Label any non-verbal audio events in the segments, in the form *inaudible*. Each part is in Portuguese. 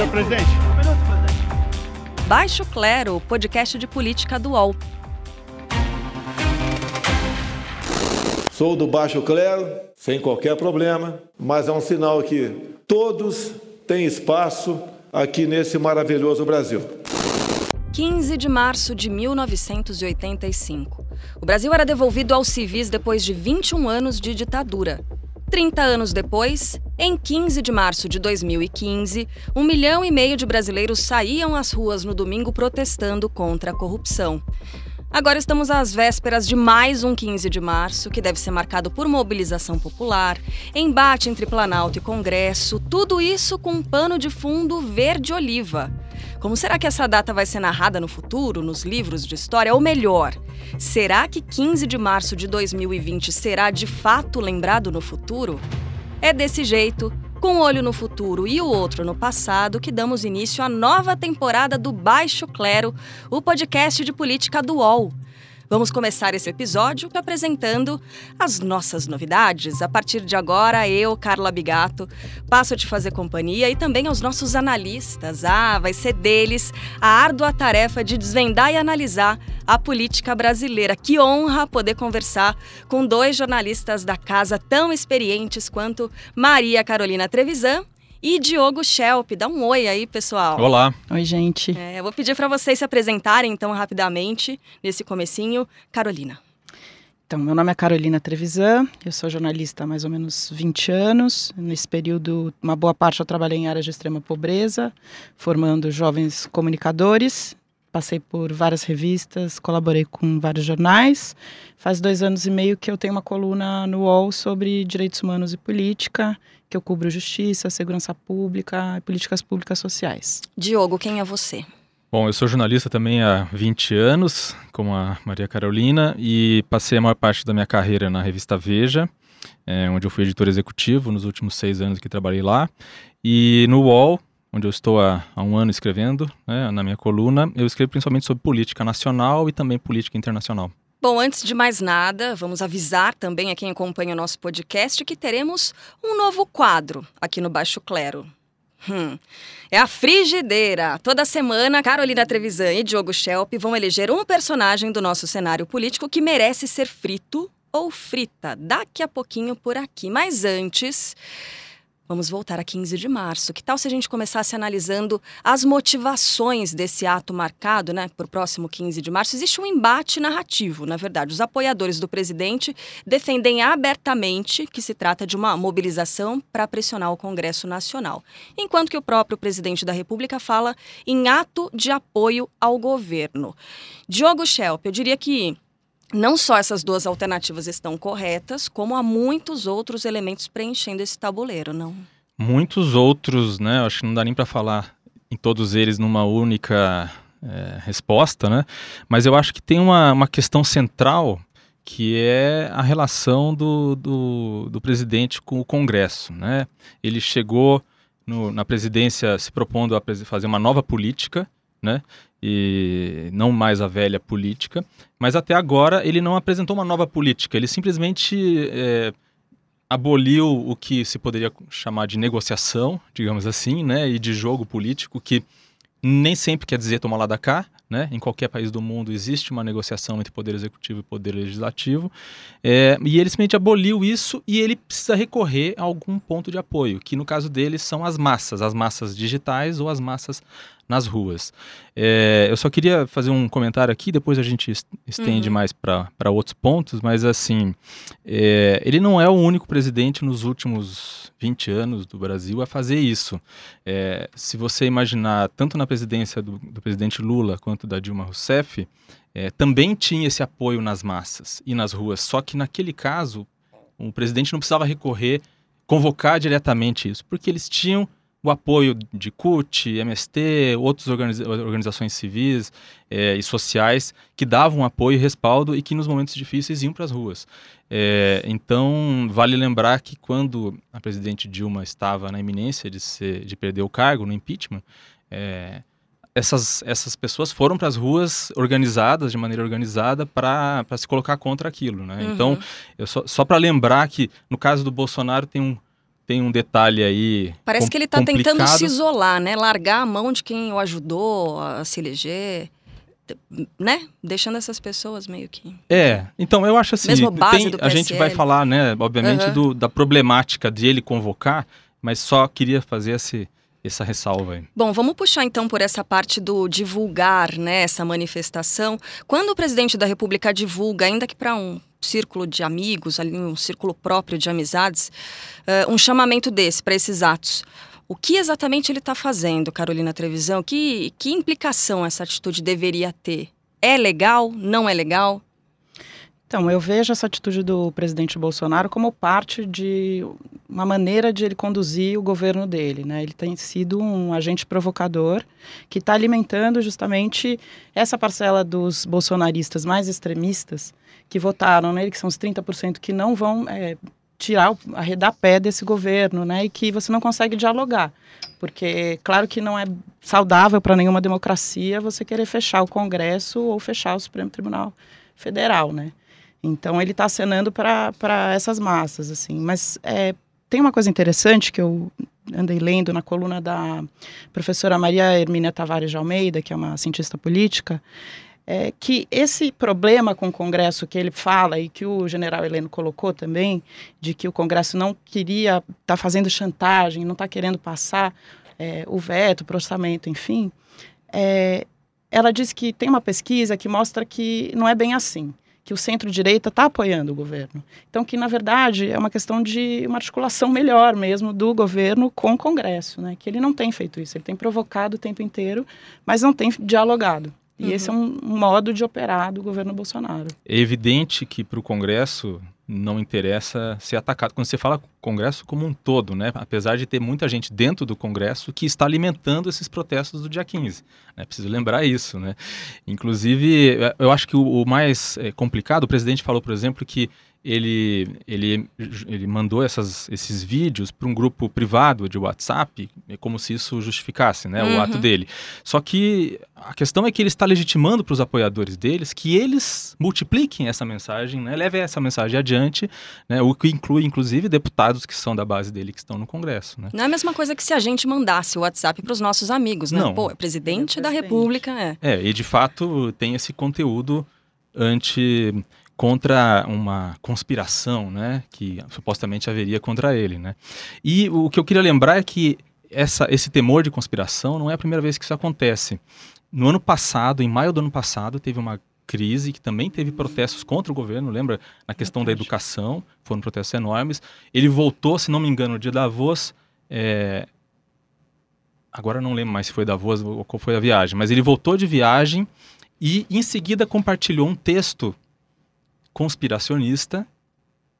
Senhor presidente. Um minuto, presidente. Baixo Clero, o podcast de política do UOL. Sou do baixo clero, sem qualquer problema, mas é um sinal que todos têm espaço aqui nesse maravilhoso Brasil. 15 de março de 1985. O Brasil era devolvido aos civis depois de 21 anos de ditadura. 30 anos depois, em 15 de março de 2015, um milhão e meio de brasileiros saíam às ruas no domingo protestando contra a corrupção. Agora estamos às vésperas de mais um 15 de março, que deve ser marcado por mobilização popular, embate entre Planalto e Congresso, tudo isso com um pano de fundo verde-oliva. Como será que essa data vai ser narrada no futuro, nos livros de história? Ou melhor, será que 15 de março de 2020 será de fato lembrado no futuro? É desse jeito com um olho no futuro e o outro no passado, que damos início à nova temporada do Baixo Clero, o podcast de política do UOL. Vamos começar esse episódio apresentando as nossas novidades. A partir de agora, eu, Carla Bigato, passo a te fazer companhia e também aos nossos analistas. Ah, vai ser deles a árdua tarefa de desvendar e analisar a política brasileira. Que honra poder conversar com dois jornalistas da casa tão experientes quanto Maria Carolina Trevisan e Diogo Schelp. Dá um oi aí, pessoal. Olá. Oi, gente. É, eu vou pedir para vocês se apresentarem então rapidamente nesse comecinho. Carolina. Então, meu nome é Carolina Trevisan, eu sou jornalista há mais ou menos 20 anos. Nesse período, uma boa parte eu trabalhei em áreas de extrema pobreza, formando jovens comunicadores. Passei por várias revistas, colaborei com vários jornais. Faz dois anos e meio que eu tenho uma coluna no UOL sobre direitos humanos e política, que eu cubro justiça, segurança pública e políticas públicas sociais. Diogo, quem é você? Bom, eu sou jornalista também há 20 anos, como a Maria Carolina, e passei a maior parte da minha carreira na revista Veja, é, onde eu fui editor executivo nos últimos seis anos que trabalhei lá. E no UOL, onde eu estou há, há um ano escrevendo, né, na minha coluna, eu escrevo principalmente sobre política nacional e também política internacional. Bom, antes de mais nada, vamos avisar também a quem acompanha o nosso podcast que teremos um novo quadro aqui no Baixo Clero. Hum, é a frigideira. Toda semana, Carolina Trevisan e Diogo Schelp vão eleger um personagem do nosso cenário político que merece ser frito ou frita daqui a pouquinho por aqui. Mas antes, Vamos voltar a 15 de março. Que tal se a gente começasse analisando as motivações desse ato marcado, né, para o próximo 15 de março? Existe um embate narrativo, na verdade. Os apoiadores do presidente defendem abertamente que se trata de uma mobilização para pressionar o Congresso Nacional, enquanto que o próprio presidente da República fala em ato de apoio ao governo. Diogo Schelp, eu diria que não só essas duas alternativas estão corretas, como há muitos outros elementos preenchendo esse tabuleiro, não? Muitos outros, né? Acho que não dá nem para falar em todos eles numa única é, resposta, né? Mas eu acho que tem uma, uma questão central que é a relação do, do, do presidente com o Congresso, né? Ele chegou no, na presidência se propondo a fazer uma nova política, né? e não mais a velha política, mas até agora ele não apresentou uma nova política, ele simplesmente é, aboliu o que se poderia chamar de negociação, digamos assim, né, e de jogo político, que nem sempre quer dizer tomar lá da cá, né? Em qualquer país do mundo existe uma negociação entre poder executivo e poder legislativo. É, e ele simplesmente aboliu isso e ele precisa recorrer a algum ponto de apoio, que no caso dele são as massas, as massas digitais ou as massas nas ruas. É, eu só queria fazer um comentário aqui, depois a gente estende uhum. mais para outros pontos, mas assim, é, ele não é o único presidente nos últimos 20 anos do Brasil a fazer isso. É, se você imaginar, tanto na presidência do, do presidente Lula quanto da Dilma Rousseff, é, também tinha esse apoio nas massas e nas ruas, só que naquele caso, o presidente não precisava recorrer, convocar diretamente isso, porque eles tinham o apoio de CUT, MST, outras organiza organizações civis é, e sociais que davam apoio e respaldo e que nos momentos difíceis iam para as ruas. É, então, vale lembrar que quando a presidente Dilma estava na iminência de, ser, de perder o cargo no impeachment, é, essas, essas pessoas foram para as ruas organizadas, de maneira organizada, para se colocar contra aquilo. Né? Uhum. Então, só, só para lembrar que no caso do Bolsonaro tem um tem um detalhe aí. Parece com- que ele está tentando se isolar, né? Largar a mão de quem o ajudou a se eleger, né? Deixando essas pessoas meio que. É, então eu acho assim, Mesmo base tem- do a gente vai PSL. falar, né, obviamente, Aham. do- da problemática de ele convocar, mas só queria fazer esse, essa ressalva aí. Bom, vamos puxar então por essa parte do divulgar, né, essa manifestação. Quando o presidente da República divulga, ainda que para um círculo de amigos, ali um círculo próprio de amizades, eh, um chamamento desse para esses atos. O que exatamente ele está fazendo, Carolina Trevisão? Que, que implicação essa atitude deveria ter? É legal? Não é legal? Então, eu vejo essa atitude do presidente Bolsonaro como parte de uma maneira de ele conduzir o governo dele. Né? Ele tem sido um agente provocador que está alimentando justamente essa parcela dos bolsonaristas mais extremistas que votaram nele, que são os 30% que não vão é, tirar, arredar pé desse governo, né? e que você não consegue dialogar. Porque, claro que não é saudável para nenhuma democracia você querer fechar o Congresso ou fechar o Supremo Tribunal Federal, né? Então ele está acenando para essas massas, assim. Mas é, tem uma coisa interessante que eu andei lendo na coluna da professora Maria Hermínia Tavares de Almeida, que é uma cientista política, é que esse problema com o Congresso que ele fala e que o general Heleno colocou também, de que o Congresso não queria, está fazendo chantagem, não está querendo passar é, o veto o orçamento, enfim, é, ela diz que tem uma pesquisa que mostra que não é bem assim que o centro-direita está apoiando o governo. Então, que na verdade é uma questão de uma articulação melhor mesmo do governo com o Congresso, né? Que ele não tem feito isso, ele tem provocado o tempo inteiro, mas não tem dialogado. E Uhum. esse é um, um modo de operar do governo Bolsonaro. É evidente que para o Congresso não interessa ser atacado. Quando você fala Congresso como um todo, né? apesar de ter muita gente dentro do Congresso que está alimentando esses protestos do dia 15. Né? Preciso lembrar isso. Né? Inclusive, eu acho que o, o mais eh, complicado, o presidente falou, por exemplo, que ele, ele, ele mandou essas, esses vídeos para um grupo privado de WhatsApp, é como se isso justificasse né, Uhum. o ato dele. Só que a questão é que ele está legitimando para os apoiadores deles que eles multipliquem essa mensagem, né, levem essa mensagem adiante, né, o que inclui, inclusive, deputados que são da base dele que estão no Congresso. Né? Não é a mesma coisa que se a gente mandasse o WhatsApp para os nossos amigos, né? Não. Pô, é presidente É da presidente. República, é. É, e de fato tem esse conteúdo anti contra uma conspiração, né, que supostamente haveria contra ele, né? E o que eu queria lembrar é que essa, esse temor de conspiração não é a primeira vez que isso acontece. No ano passado, em maio do ano passado, teve uma crise que também teve protestos contra o governo, lembra? Na questão da educação, foram protestos enormes. Ele voltou, se não me engano, de Davos, é, agora não lembro mais se foi Davos ou qual foi a viagem, mas ele voltou de viagem e em seguida compartilhou um texto conspiracionista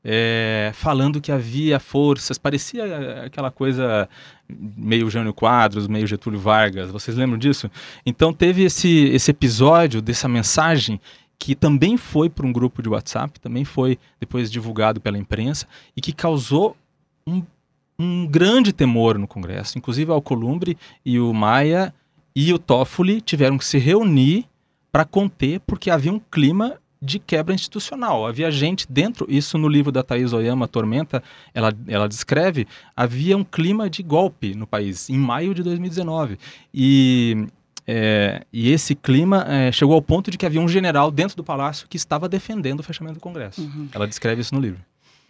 é, falando que havia forças, parecia eh, aquela coisa meio Jânio Quadros, meio Getúlio Vargas, vocês lembram disso? Então teve esse, esse episódio dessa mensagem que também foi para um grupo de WhatsApp, também foi depois divulgado pela imprensa e que causou um, um grande temor no Congresso. Inclusive, Alcolumbre e o Maia e o Toffoli tiveram que se reunir para conter, porque havia um clima de quebra institucional. Havia gente dentro, isso no livro da Thaís Oyama, Tormenta, ela, ela descreve, havia um clima de golpe no país, em maio de 2019. E, é, e esse clima é, chegou ao ponto de que havia um general dentro do palácio que estava defendendo o fechamento do Congresso. Uhum. Ela descreve isso no livro.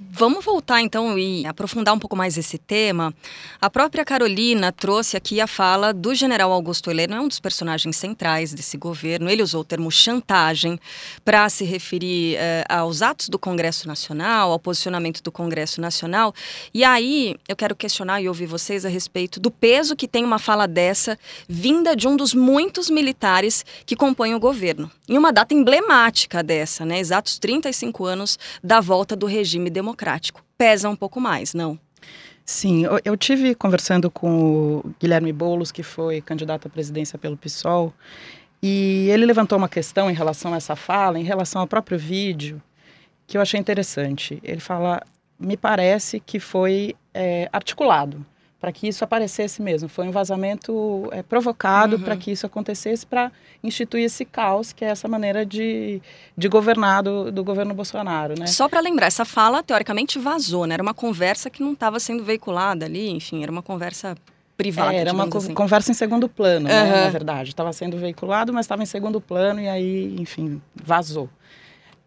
Vamos voltar então e aprofundar um pouco mais esse tema. A própria Carolina trouxe aqui a fala do general Augusto Heleno, é um dos personagens centrais desse governo. Ele usou o termo chantagem para se referir eh, aos atos do Congresso Nacional, ao posicionamento do Congresso Nacional. E aí eu quero questionar e ouvir vocês a respeito do peso que tem uma fala dessa vinda de um dos muitos militares que compõem o governo. Em uma data emblemática dessa, né? Exatos 35 anos da volta do regime democrático. Pesa um pouco mais, não? Sim, eu, tive conversando com o Guilherme Boulos, que foi candidato à presidência pelo PSOL, e ele levantou uma questão em relação a essa fala, em relação ao próprio vídeo, que eu achei interessante. Ele fala, me parece que foi é, articulado, para que isso aparecesse mesmo. Foi um vazamento é, provocado Uhum. para que isso acontecesse, para instituir esse caos, que é essa maneira de, de governar do, do governo Bolsonaro, né? Só para lembrar, essa fala teoricamente vazou, né? Era uma conversa que não estava sendo veiculada ali, enfim, era uma conversa privada. É, era uma assim. conversa em segundo plano, né, Aham. na verdade. Estava sendo veiculado, mas estava em segundo plano e aí, enfim, vazou.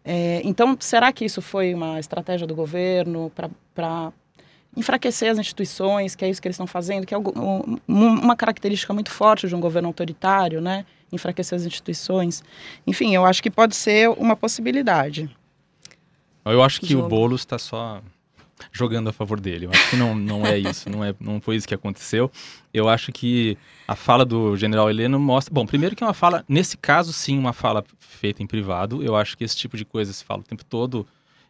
É, então, será que isso foi uma estratégia do governo para enfraquecer as instituições, que é isso que eles estão fazendo, que é um- um- uma característica muito forte de um governo autoritário, né? Enfraquecer as instituições. Enfim, eu acho que pode ser uma possibilidade. Eu acho que Jogo. o Boulos está só jogando a favor dele. Eu acho que não, não é isso, não, é, não foi isso que aconteceu. Eu acho que a fala do general Heleno mostra. Bom, primeiro que é uma fala, nesse caso, sim, uma fala feita em privado. Eu acho que esse tipo de coisa se fala o tempo todo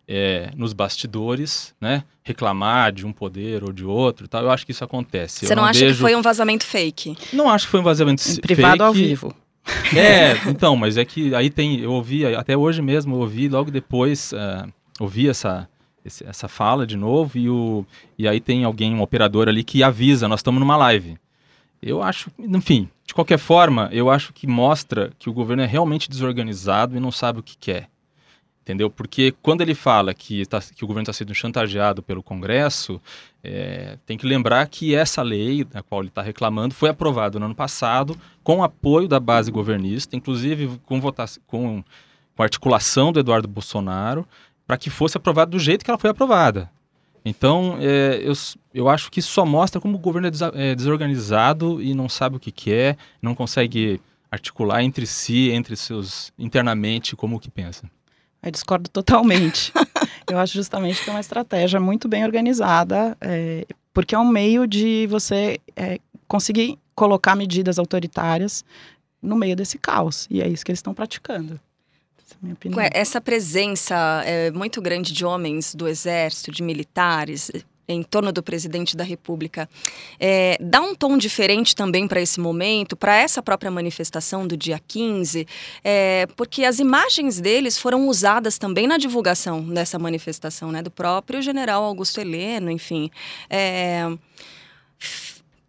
é, nos bastidores, né? Reclamar de um poder ou de outro e tal. Eu acho que isso acontece. Você Eu não, acha vejo- que foi um vazamento fake? Não acho que foi um vazamento Em fake. privado ao vivo. *laughs* É, então, mas é que aí tem, eu ouvi, até hoje mesmo, eu ouvi logo depois, ah, ouvi essa, esse- essa fala de novo e, o, e aí tem alguém, um operador ali que avisa, nós estamos numa live. Eu acho, enfim, de qualquer forma, eu acho que mostra que o governo é realmente desorganizado e não sabe o que quer. Entendeu? Porque quando ele fala que, tá- que o governo está sendo chantageado pelo Congresso, é, tem que lembrar que essa lei, da qual ele está reclamando, foi aprovada no ano passado com apoio da base governista, inclusive com, com, com articulação do Eduardo Bolsonaro, para que fosse aprovada do jeito que ela foi aprovada. Então, é, eu, eu acho que isso só mostra como o governo é, desa- é desorganizado e não sabe o que quer, não consegue articular entre si, entre seus internamente, como que pensa. Eu discordo totalmente. *laughs* eu acho justamente que é uma estratégia muito bem organizada, é, porque é um meio de você é, conseguir colocar medidas autoritárias no meio desse caos. E é isso que eles estão praticando. Essa é Essa presença é, muito grande de homens do exército, de militares, em torno do presidente da República, é, dá um tom diferente também para esse momento, para essa própria manifestação do dia 15, é, porque as imagens deles foram usadas também na divulgação dessa manifestação, né, do próprio general Augusto Heleno, enfim. É,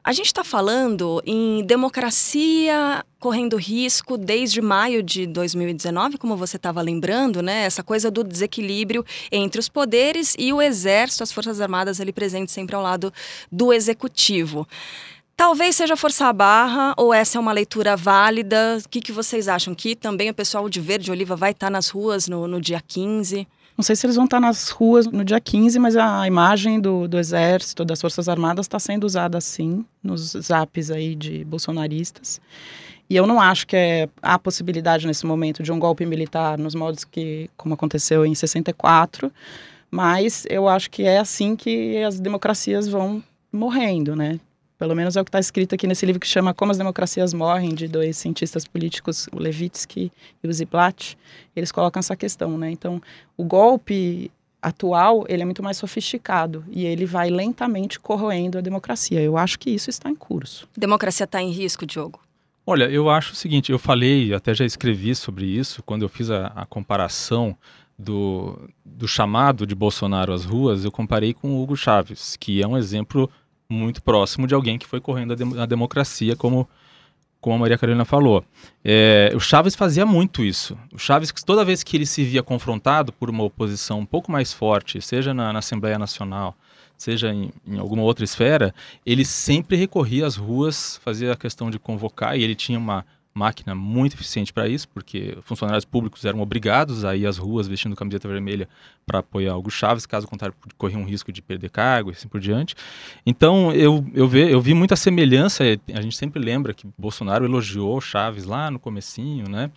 a gente está falando em democracia correndo risco desde maio de 2019, como você estava lembrando, né? Essa coisa do desequilíbrio entre os poderes e o exército, as forças armadas ali presentes sempre ao lado do executivo. Talvez seja forçar a barra ou essa é uma leitura válida? O que, que vocês acham? Que também o pessoal de Verde Oliva vai estar nas ruas no, no dia 15? Não sei se eles vão estar nas ruas no dia 15, mas a imagem do, do Exército, das Forças Armadas, está sendo usada sim nos zaps aí de bolsonaristas. E eu não acho que é, há possibilidade nesse momento de um golpe militar nos moldes que, como aconteceu em 64, mas eu acho que é assim que as democracias vão morrendo, né? Pelo menos é o que está escrito aqui nesse livro que chama Como as Democracias Morrem, de dois cientistas políticos, o Levitsky e o Ziblatt. Eles colocam essa questão, né? Então, o golpe atual, ele é muito mais sofisticado e ele vai lentamente corroendo a democracia. Eu acho que isso está em curso. Democracia está em risco, Diogo? Olha, eu acho o seguinte, eu falei, até já escrevi sobre isso, quando eu fiz a, a comparação do, do chamado de Bolsonaro às ruas, eu comparei com o Hugo Chávez, que é um exemplo muito próximo de alguém que foi correndo a, dem- a democracia, como, como a Maria Carolina falou. É, o Chaves fazia muito isso. O Chaves, toda vez que ele se via confrontado por uma oposição um pouco mais forte, seja na, na Assembleia Nacional, seja em, em alguma outra esfera, ele sempre recorria às ruas, fazia a questão de convocar, e ele tinha uma máquina muito eficiente para isso, porque funcionários públicos eram obrigados a ir às ruas vestindo camiseta vermelha para apoiar Hugo Chaves, caso contrário, corria um risco de perder cargo e assim por diante. Então, eu, eu, ve, eu vi muita semelhança, a gente sempre lembra que Bolsonaro elogiou Chaves lá no comecinho, né?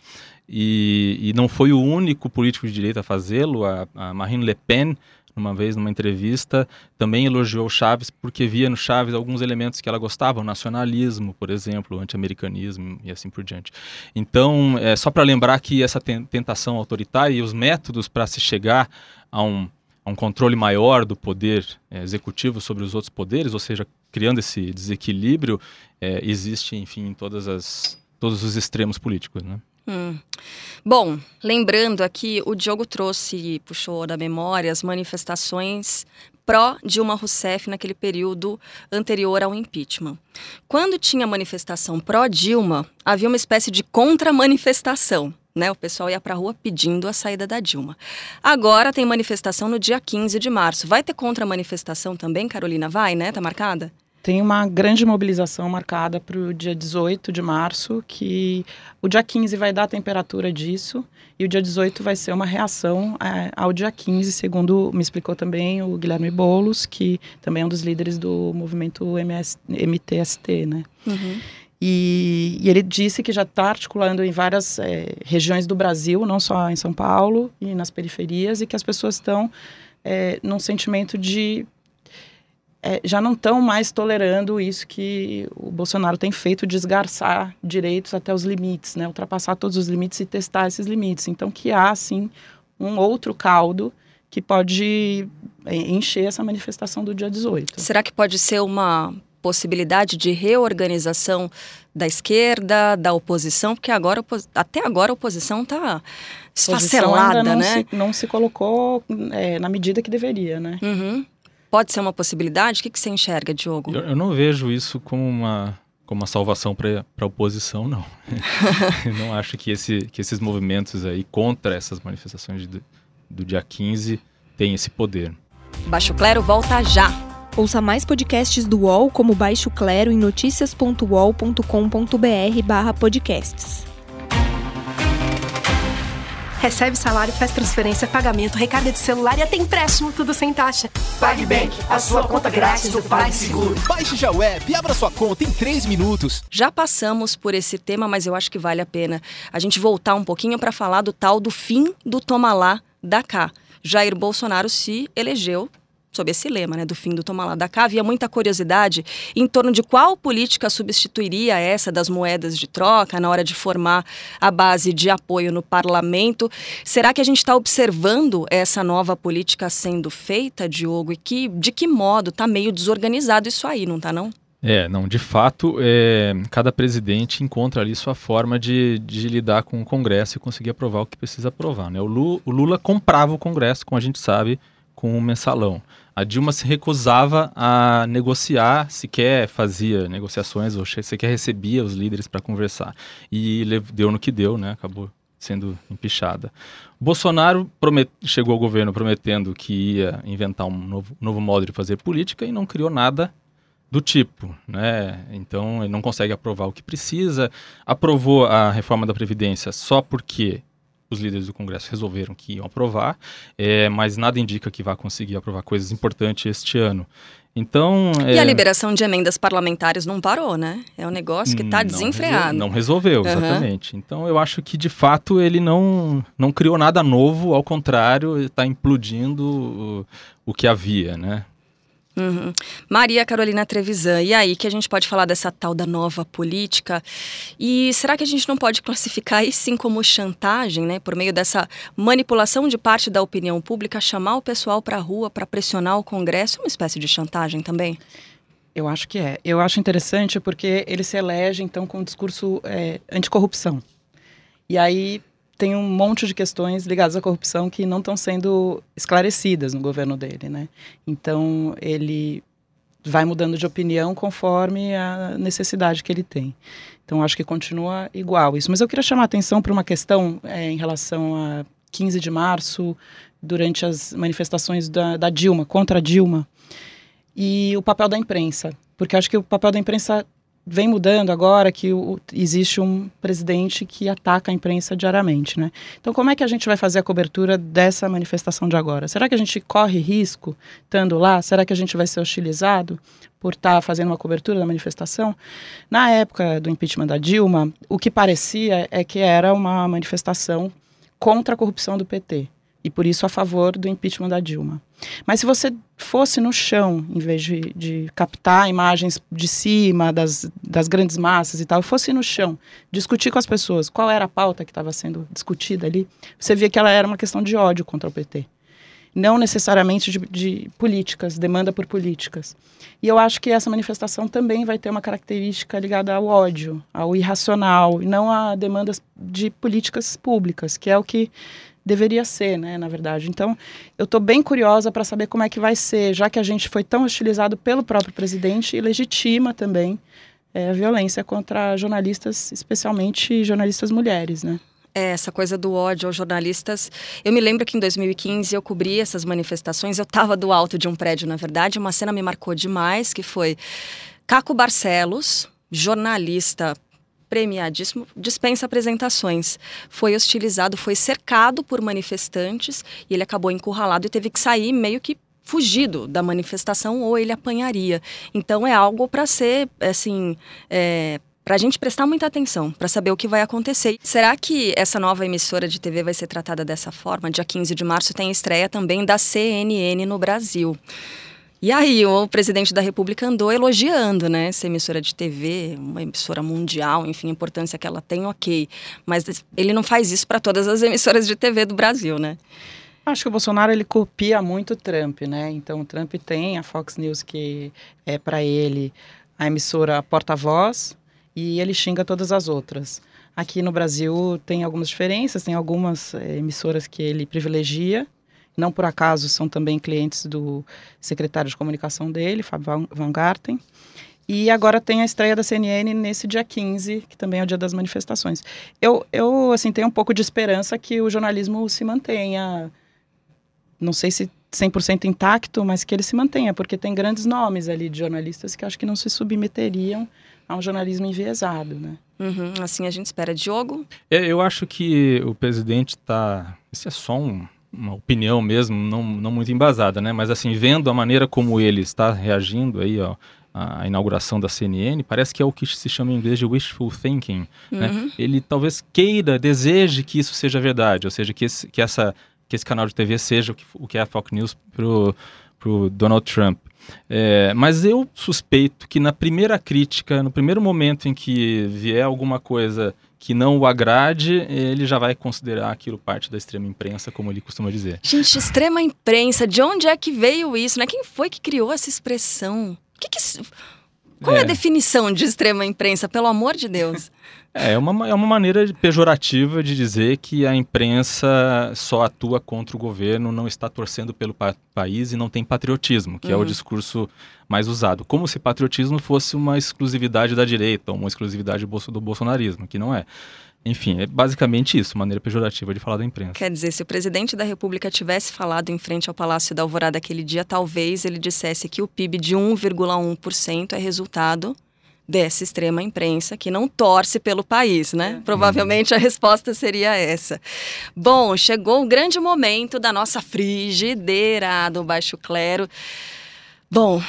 E, e não foi o único político de direita a fazê-lo, a, a Marine Le Pen, uma vez numa entrevista, também elogiou Chaves porque via no Chaves alguns elementos que ela gostava, o nacionalismo, por exemplo, o anti-americanismo e assim por diante. Então, é só para lembrar que essa ten- tentação autoritária e os métodos para se chegar a um, a um controle maior do poder é, executivo sobre os outros poderes, ou seja, criando esse desequilíbrio, é, existe, enfim, em todas as, todos os extremos políticos, né? Hum. Bom, lembrando aqui, o Diogo trouxe, puxou da memória as manifestações pró-Dilma Rousseff naquele período anterior ao impeachment. Quando tinha manifestação pró-Dilma, havia uma espécie de contra-manifestação. Né, o pessoal ia para a rua pedindo a saída da Dilma. Agora tem manifestação no dia 15 de março. Vai ter contra-manifestação também, Carolina? Vai, né? Tá marcada? Tem uma grande mobilização marcada para o dia 18 de março, que o dia 15 vai dar a temperatura disso, e o dia 18 vai ser uma reação é, ao dia 15, segundo me explicou também o Guilherme Boulos, que também é um dos líderes do movimento MS, MTST, né? Uhum. E, e, ele disse que já está articulando em várias é, regiões do Brasil, não só em São Paulo e nas periferias, e que as pessoas estão é, num sentimento de é, já não estão mais tolerando isso que o Bolsonaro tem feito, desgarçar direitos até os limites, né? ultrapassar todos os limites e testar esses limites. Então, que há, sim, um outro caldo que pode é, encher essa manifestação do dia 18. Será que pode ser uma possibilidade de reorganização da esquerda, da oposição? Porque agora, até agora a oposição está esfacelada, não né? Se, não se colocou é, na medida que deveria, né? Uhum. Pode ser uma possibilidade? O que, que você enxerga, Diogo? Eu, eu não vejo isso como uma, como uma salvação para a oposição, não. *laughs* não acho que, esse, que esses movimentos aí contra essas manifestações do, do dia 15 têm esse poder. Baixo Clero volta já. Ouça mais podcasts do UOL como Baixo Clero em noticias.uol.com.br barra podcasts. Recebe salário, faz transferência, pagamento, recarga de celular e até empréstimo, tudo sem taxa. PagBank, a sua conta grátis do PagSeguro. Baixe já o app e abra sua conta em 3 minutos. Já passamos por esse tema, mas eu acho que vale a pena a gente voltar um pouquinho para falar do tal do fim do toma lá da cá. Jair Bolsonaro se elegeu sob esse lema, né, do fim do toma lá da cá, havia muita curiosidade em torno de qual política substituiria essa das moedas de troca na hora de formar a base de apoio no parlamento. Será que a gente está observando essa nova política sendo feita, Diogo? E que, de que modo? Está meio desorganizado isso aí, não está não? É, não, de fato, é, cada presidente encontra ali sua forma de, de, lidar com o Congresso e conseguir aprovar o que precisa aprovar. Né? O, Lula, o Lula comprava o Congresso, como a gente sabe, com o mensalão. A Dilma se recusava a negociar, sequer fazia negociações ou sequer recebia os líderes para conversar. E deu no que deu, né? Acabou sendo empichada. Bolsonaro promet... chegou ao governo prometendo que ia inventar um novo, novo modo de fazer política e não criou nada do tipo, né? Então ele não consegue aprovar o que precisa. Aprovou a reforma da previdência só porque os líderes do Congresso resolveram que iam aprovar, é, mas nada indica que vá conseguir aprovar coisas importantes este ano. Então, e é... a liberação de emendas parlamentares não parou, né? É um negócio que está desenfreado. não resolveu, exatamente. Uhum. Então, eu acho que, de fato, ele não, não criou nada novo, ao contrário, está implodindo o, o que havia, né? Uhum. Maria Carolina Trevisan, e aí que a gente pode falar dessa tal da nova política? E será que a gente não pode classificar isso sim como chantagem, né? Por meio dessa manipulação de parte da opinião pública, chamar o pessoal para a rua para pressionar o Congresso? É uma espécie de chantagem também? Eu acho que é. Eu acho interessante porque ele se elege, então, com um discurso é, anticorrupção. E aí tem um monte de questões ligadas à corrupção que não estão sendo esclarecidas no governo dele, né? Então ele vai mudando de opinião conforme a necessidade que ele tem. Então acho que continua igual isso. Mas eu queria chamar a atenção para uma questão é, em relação a 15 de março, durante as manifestações da, da Dilma contra a Dilma e o papel da imprensa, porque acho que o papel da imprensa vem mudando agora que o, existe um presidente que ataca a imprensa diariamente, né? Então, como é que a gente vai fazer a cobertura dessa manifestação de agora? Será que a gente corre risco estando lá? Será que a gente vai ser hostilizado por estar tá fazendo uma cobertura da manifestação? Na época do impeachment da Dilma, o que parecia é que era uma manifestação contra a corrupção do PT e por isso a favor do impeachment da Dilma. Mas se você fosse no chão, em vez de, de captar imagens de cima das, das grandes massas e tal, fosse no chão, discutir com as pessoas qual era a pauta que estava sendo discutida ali, você via que ela era uma questão de ódio contra o PT. Não necessariamente de, de políticas, demanda por políticas. E eu acho que essa manifestação também vai ter uma característica ligada ao ódio, ao irracional, e não a demandas de políticas públicas, que é o que deveria ser, né, na verdade. Então, eu estou bem curiosa para saber como é que vai ser, já que a gente foi tão hostilizado pelo próprio presidente e legitima também é, a violência contra jornalistas, especialmente jornalistas mulheres, né? É, essa coisa do ódio aos jornalistas. Eu me lembro que em 2015 eu cobri essas manifestações. Eu estava do alto de um prédio, na verdade. Uma cena me marcou demais, que foi Caco Barcelos, jornalista premiadíssimo, dispensa apresentações. Foi hostilizado, foi cercado por manifestantes e ele acabou encurralado e teve que sair meio que fugido da manifestação ou ele apanharia. Então é algo para ser, assim, é, para a gente prestar muita atenção, para saber o que vai acontecer. Será que essa nova emissora de TV vai ser tratada dessa forma? Dia 15 de março tem estreia também da CNN no Brasil. E aí, o presidente da República andou elogiando, né, essa emissora de TV, uma emissora mundial, enfim, a importância que ela tem, ok. Mas ele não faz isso para todas as emissoras de TV do Brasil, né? Acho que o Bolsonaro ele copia muito o Trump, né? Então, o Trump tem a Fox News que é para ele a emissora porta-voz e ele xinga todas as outras. Aqui no Brasil tem algumas diferenças, tem algumas é, emissoras que ele privilegia não por acaso são também clientes do secretário de comunicação dele, Fábio Van Garten. E agora tem a estreia da CNN nesse dia 15, que também é o dia das manifestações. Eu, eu assim, tenho um pouco de esperança que o jornalismo se mantenha, não sei se 100% intacto, mas que ele se mantenha, porque tem grandes nomes ali de jornalistas que acho que não se submeteriam a um jornalismo enviesado, né? Uhum, assim a gente espera. Diogo? É, eu acho que o presidente está... Isso é só um uma opinião mesmo, não, não muito embasada, né? Mas assim, vendo a maneira como ele está reagindo aí, ó, a inauguração da CNN, parece que é o que se chama em inglês de wishful thinking. Né? Uhum. Né? Ele talvez queira, deseje que isso seja verdade, ou seja, que esse, que essa, que esse canal de TV seja o que, o que é a Fox News pro, pro Donald Trump. É, mas eu suspeito que na primeira crítica, no primeiro momento em que vier alguma coisa que não o agrade, ele já vai considerar aquilo parte da extrema imprensa, como ele costuma dizer. Gente, extrema imprensa, de onde é que veio isso? Né? Quem foi que criou essa expressão? Que que... Qual é. é a definição de extrema imprensa, pelo amor de Deus? *laughs* É, uma, é uma maneira pejorativa de dizer que a imprensa só atua contra o governo, não está torcendo pelo pa país e não tem patriotismo, que uhum. é o uhum. discurso mais usado. Como se patriotismo fosse uma exclusividade da direita, ou uma exclusividade do bolsonarismo, que não é. Enfim, é basicamente isso, maneira pejorativa de falar da imprensa. Quer dizer, se o presidente da República tivesse falado em frente ao Palácio da Alvorada aquele dia, talvez ele dissesse que o PIB de 1,1% é resultado dessa extrema imprensa que não torce pelo país, né? É. Provavelmente a resposta seria essa. Bom, chegou o grande momento da nossa frigideira do Baixo Clero. Bom,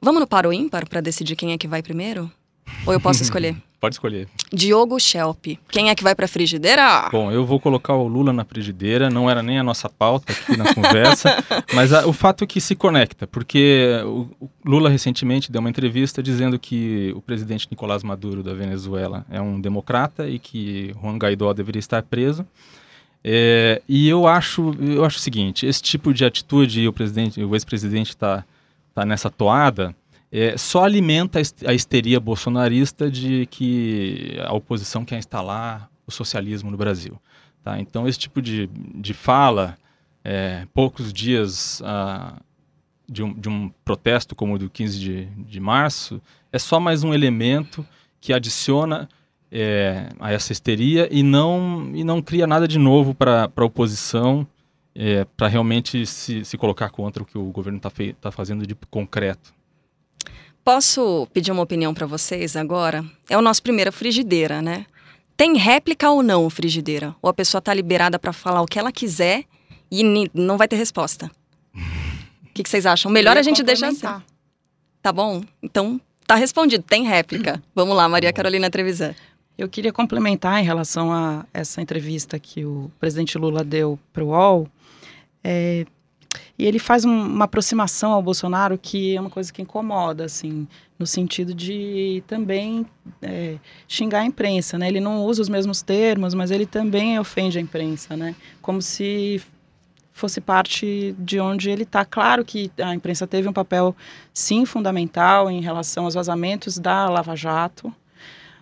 vamos no paro ímpar para decidir quem é que vai primeiro? Ou eu posso *laughs* escolher? Pode escolher. Diogo Schelp. Quem é que vai para a frigideira? Bom, eu vou colocar o Lula na frigideira. Não era nem a nossa pauta aqui na conversa, *laughs* mas a, o fato é que se conecta, porque o, o, Lula recentemente deu uma entrevista dizendo que o presidente Nicolás Maduro da Venezuela é um democrata e que Juan Guaidó deveria estar preso. É, e eu acho, eu acho o seguinte: esse tipo de atitude, o presidente, o ex-presidente está tá nessa toada é, só alimenta a histeria bolsonarista de que a oposição quer instalar o socialismo no Brasil. Tá? Então, esse tipo de, de fala, é, poucos dias ah, de, um, de um protesto como o do 15 de, de março, é só mais um elemento que adiciona é, a essa histeria e não, e não cria nada de novo para a oposição, é, para realmente se, se colocar contra o que o governo está tá fazendo de concreto. Posso pedir uma opinião para vocês agora? É o nosso primeiro frigideira, né? Tem réplica ou não frigideira? Ou a pessoa tá liberada para falar o que ela quiser e não vai ter resposta? O que, que, vocês acham? Melhor a gente deixar assim. Tá bom? Então tá respondido. Tem réplica. Vamos lá, Maria Carolina Trevisan. Eu queria complementar em relação a essa entrevista que o presidente Lula deu para o UOL. É, e ele faz um, uma aproximação ao Bolsonaro que é uma coisa que incomoda, assim, no sentido de também é, xingar a imprensa, né? Ele não usa os mesmos termos, mas ele também ofende a imprensa, né? Como se fosse parte de onde ele está. Claro que a imprensa teve um papel, sim, fundamental em relação aos vazamentos da Lava Jato,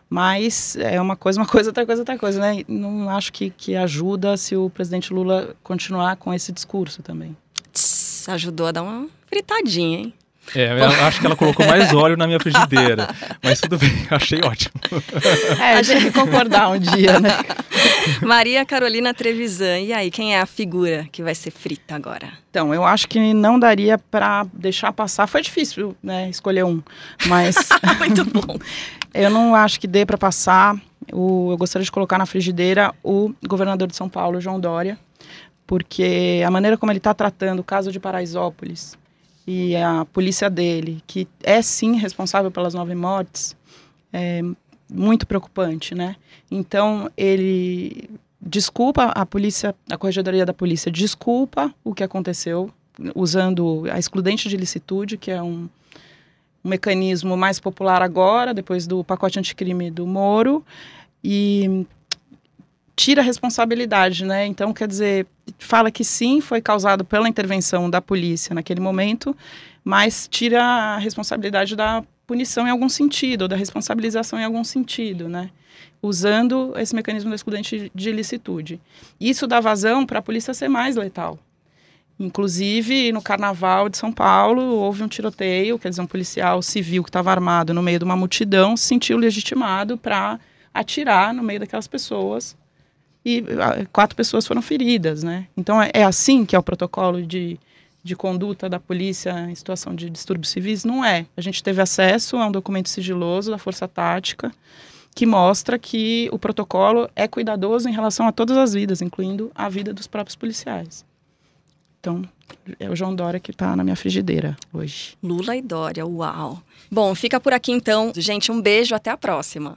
Mas é uma coisa, uma coisa, outra coisa, outra coisa, né? Não acho que, que ajuda se o presidente Lula continuar com esse discurso também. Ajudou a dar uma fritadinha, hein? É, eu acho que ela colocou mais *laughs* óleo na minha frigideira. Mas tudo bem, achei ótimo. É, a gente concordar um dia, né? *laughs* Maria Carolina Trevisan, e aí, quem é a figura que vai ser frita agora? Então, eu acho que não daria para deixar passar. Foi difícil, né, escolher um, mas *laughs* Muito bom. eu não acho que dê para passar. O, eu gostaria de colocar na frigideira o governador de São Paulo, João Dória, porque a maneira como ele está tratando o caso de Paraisópolis e a polícia dele, que é sim responsável pelas nove mortes, é muito preocupante, né? Então ele desculpa a polícia, a corregedoria da polícia desculpa o que aconteceu usando a excludente de licitude, que é um, um mecanismo mais popular agora, depois do pacote anticrime do Moro, e tira a responsabilidade, né? Então, quer dizer, fala que sim, foi causado pela intervenção da polícia naquele momento, mas tira a responsabilidade da punição em algum sentido, ou da responsabilização em algum sentido, né? Usando esse mecanismo do excludente de ilicitude. Isso dá vazão para a polícia ser mais letal. Inclusive, no carnaval de São Paulo, houve um tiroteio, quer dizer, um policial civil que estava armado no meio de uma multidão se sentiu legitimado para atirar no meio daquelas pessoas e ah, quatro pessoas foram feridas, né? Então é, é assim que é o protocolo de, de conduta da polícia em situação de distúrbios civis? Não é. A gente teve acesso a um documento sigiloso da Força Tática que mostra que o protocolo é cuidadoso em relação a todas as vidas, incluindo a vida dos próprios policiais. Então, é o João Dória que está na minha frigideira hoje. Lula e Dória, uau. Bom, fica por aqui então. Gente, um beijo, até a próxima.